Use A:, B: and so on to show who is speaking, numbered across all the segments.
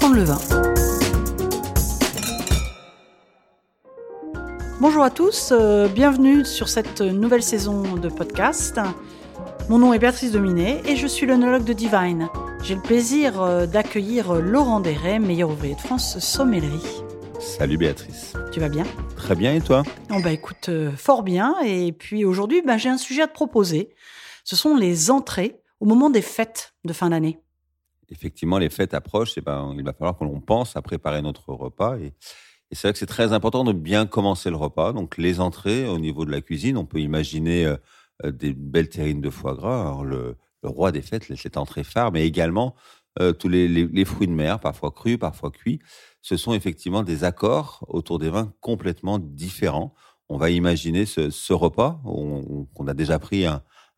A: apprendre le vin. Bonjour à tous, euh, bienvenue sur cette nouvelle saison de podcast. Mon nom est Béatrice Dominé et je suis l'onologue de Divine. J'ai le plaisir euh, d'accueillir Laurent Desray, meilleur ouvrier de France sommellerie.
B: Salut Béatrice.
A: Tu vas bien?
B: Très bien et toi?
A: Oh bah écoute, euh, fort bien. Et puis aujourd'hui, bah, j'ai un sujet à te proposer. Ce sont les entrées au moment des fêtes de fin d'année.
B: Effectivement, les fêtes approchent, et ben, il va falloir que l'on pense à préparer notre repas. Et, c'est vrai que c'est très important de bien commencer le repas. Donc les entrées au niveau de la cuisine, on peut imaginer euh, euh, des belles terrines de foie gras. Alors, le, roi des fêtes, cette entrée phare, mais également euh, tous les, fruits de mer, parfois crus, parfois cuits. Ce sont effectivement des accords autour des vins complètement différents. On va imaginer ce, repas, on, on a déjà pris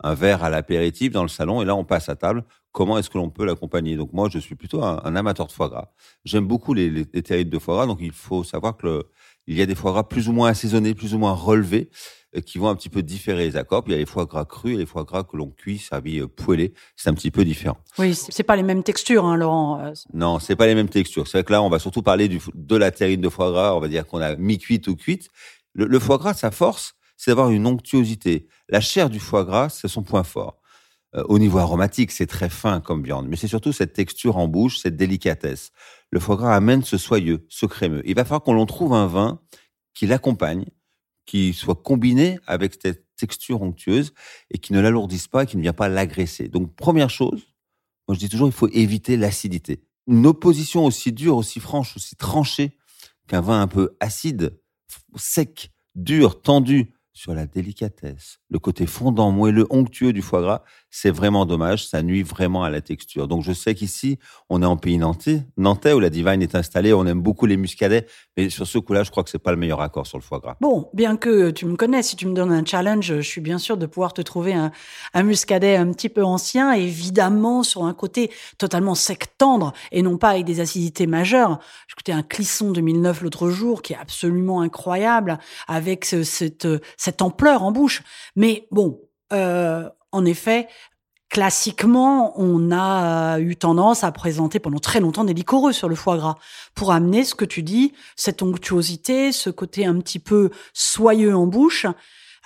B: un verre à l'apéritif dans le salon et là on passe à table. Comment est-ce que l'on peut l'accompagner? Donc moi je suis plutôt un, un, amateur de foie gras. J'aime beaucoup les, les, les terrines de foie gras, donc il faut savoir que le, il y a des foie gras plus ou moins assaisonnés, plus ou moins relevés, euh, qui vont un petit peu différer les accords. Puis il y a les foie gras crus et les foie gras que l'on cuit, servis euh, poêlés. C'est un petit peu différent.
A: Oui, c'est pas les mêmes textures, hein, Laurent. Euh,
B: non, c'est pas les mêmes textures. C'est vrai que là, on va surtout parler du, de la terrine de foie gras. On va dire qu'on a mi-cuite ou cuite. Le, le foie gras, sa force, c'est d'avoir une onctuosité. La chair du foie gras, c'est son point fort. Euh, au niveau aromatique, c'est très fin comme viande, mais c'est surtout cette texture en bouche, cette délicatesse. Le foie gras amène ce soyeux, ce crémeux. Il va falloir qu'on l'on trouve un vin qui l'accompagne, qui soit combiné avec cette texture onctueuse et qui ne l'alourdisse pas qui ne vient pas l'agresser. Donc, première chose, je dis toujours, il faut éviter l'acidité. Une opposition aussi dure, aussi franche, aussi tranchée qu'un vin un peu acide, sec, dur, tendu, sur la délicatesse, le côté fondant, moelleux, onctueux du foie gras, c'est vraiment dommage, ça nuit vraiment à la texture. Donc je sais qu'ici, on est en pays nantais, nantais où la divine est installée, on aime beaucoup les muscadets, mais sur ce coup-là, je crois que c'est pas le meilleur accord sur le foie gras.
A: Bon, bien que tu me connais, si tu me donnes un challenge, je suis bien sûr de pouvoir te trouver un, muscadet un petit peu ancien, évidemment sur un côté totalement sec tendre et non pas avec des acidités majeures. Écouté un Clisson 2009 l'autre jour qui est absolument incroyable avec ce, cette cette ampleur en bouche. Mais bon, euh, en effet, classiquement, on a eu tendance à présenter pendant très longtemps des liquoreux sur le foie gras pour amener ce que tu dis, cette onctuosité, ce côté un petit peu soyeux en bouche.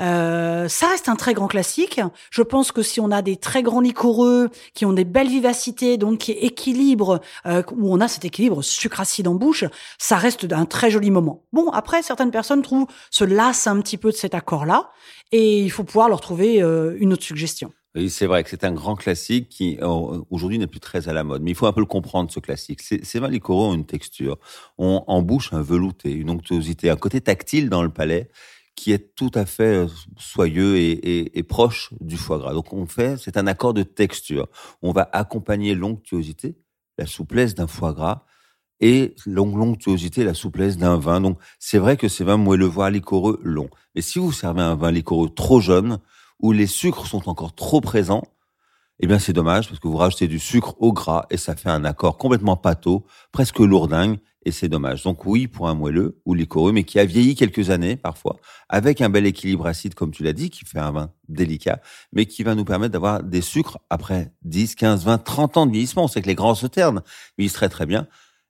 A: Euh, ça reste un très grand classique. Je pense que si on a des très grands liquoreux qui ont des belles vivacités, donc qui équilibrent, euh, où on a cet équilibre sucre-acide en bouche, ça reste un très joli moment. Bon, après, certaines personnes trouvent, se lassent un petit peu de cet accord-là, et il faut pouvoir leur trouver euh, une autre suggestion.
B: Oui, c'est vrai que c'est un grand classique qui aujourd'hui n'est plus très à la mode, mais il faut un peu le comprendre ce classique. Ces vins liquoreux ont une texture, ont en bouche un velouté, une onctuosité, un côté tactile dans le palais qui est tout à fait euh, soyeux et, et, et, proche du foie gras. Donc on fait, c'est un accord de texture. On va accompagner l'onctuosité, la souplesse d'un foie gras et l'onctuosité, la souplesse d'un vin. Donc c'est vrai que ces vins moelleux, voire liquoreux, longs. Mais si vous servez un vin liquoreux trop jeune, où les sucres sont encore trop présents, eh bien c'est dommage parce que vous rajoutez du sucre au gras et ça fait un accord complètement pâteau, presque lourdingue et c'est dommage. Donc oui, pour un moelleux ou liquoreux, mais qui a vieilli quelques années parfois, avec un bel équilibre acide, comme tu l'as dit, qui fait un vin délicat, mais qui va nous permettre d'avoir des sucres après 10, 15, 20, 30 ans de vieillissement. On sait que les grands se ternent, ils seraient très bien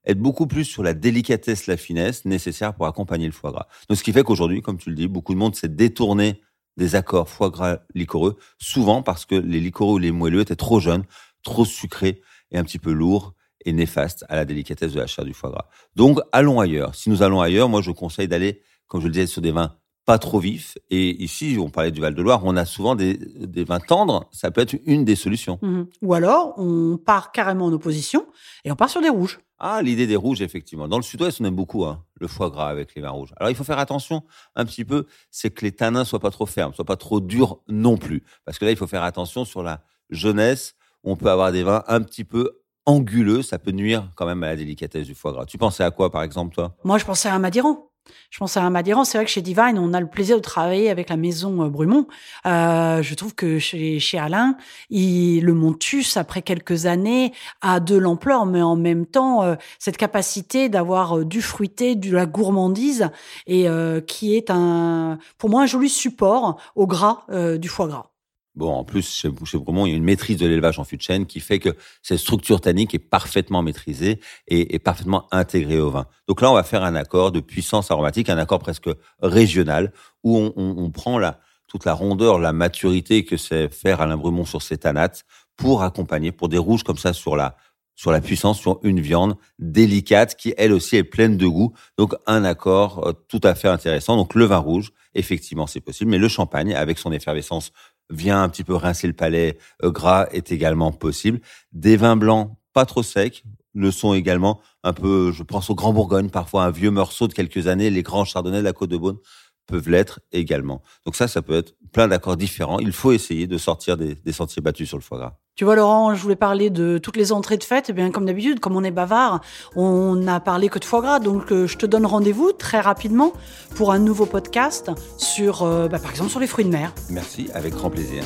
B: être beaucoup plus sur la délicatesse, la finesse nécessaire pour accompagner le foie gras. Donc ce qui fait qu'aujourd'hui, comme tu le dis, beaucoup de monde s'est détourné des accords foie gras liquoreux, souvent parce que les liquoreux ou les moelleux étaient trop jeunes, trop sucrés et un petit peu lourds et néfaste à la délicatesse de la chair du foie gras. Donc, allons ailleurs. Si nous allons ailleurs, moi, je conseille d'aller, comme je le disais, sur des vins pas trop vifs. Et ici, on parlait du Val-de-Loire, on a souvent des, des, vins tendres. Ça peut être une des solutions.
A: Mmh. Ou alors, on part carrément en opposition et on part sur des rouges.
B: Ah, l'idée des rouges, effectivement. Dans le sud-ouest, on aime beaucoup hein, le foie gras avec les vins rouges. Alors, il faut faire attention un petit peu, c'est que les tanins soient pas trop fermes, soient pas trop durs non plus. Parce que là, il faut faire attention sur la jeunesse. On peut avoir des vins un petit peu anguleux, ça peut nuire quand même à la délicatesse du foie gras. Tu pensais à quoi, par exemple, toi?
A: Moi, je pensais à un Madiran. Je pensais à un Madiran. C'est vrai que chez Divine, on a le plaisir de travailler avec la maison Brumont. Euh, je trouve que chez, Alain, il, le Montus, après quelques années, a de l'ampleur, mais en même temps, euh, cette capacité d'avoir euh, du fruité, de la gourmandise, et euh, qui est un, pour moi, un joli support au gras euh, du foie gras.
B: Bon, en plus, chez, chez Brumont, il y a une maîtrise de l'élevage en fût de chêne qui fait que cette structure tannique est parfaitement maîtrisée et, et, parfaitement intégrée au vin. Donc là, on va faire un accord de puissance aromatique, un accord presque régional, où on, prend toute la rondeur, la maturité que c'est faire Alain Brumont sur ses tanates pour accompagner, pour des rouges comme ça sur la sur la puissance, sur une viande délicate qui, elle aussi, est pleine de goût. Donc, un accord euh, tout à fait intéressant. Donc, le vin rouge, effectivement, c'est possible. Mais le champagne, avec son effervescence, vient un petit peu rincer le palais euh, gras, est également possible. Des vins blancs pas trop secs le sont également un peu, je pense au Grand Bourgogne, parfois un vieux morceau de quelques années, les grands chardonnays de la Côte de Beaune peuvent l'être également. Donc ça, ça peut être plein d'accords différents. Il faut essayer de sortir des, des, sentiers battus sur le foie gras.
A: Tu vois, Laurent, je voulais parler de toutes les entrées de fête. Eh bien, comme d'habitude, comme on est bavard, on n'a parlé que de foie gras. Donc, euh, je te donne rendez-vous très rapidement pour un nouveau podcast sur, euh, bah, par exemple, sur les fruits de mer.
B: Merci, avec grand plaisir.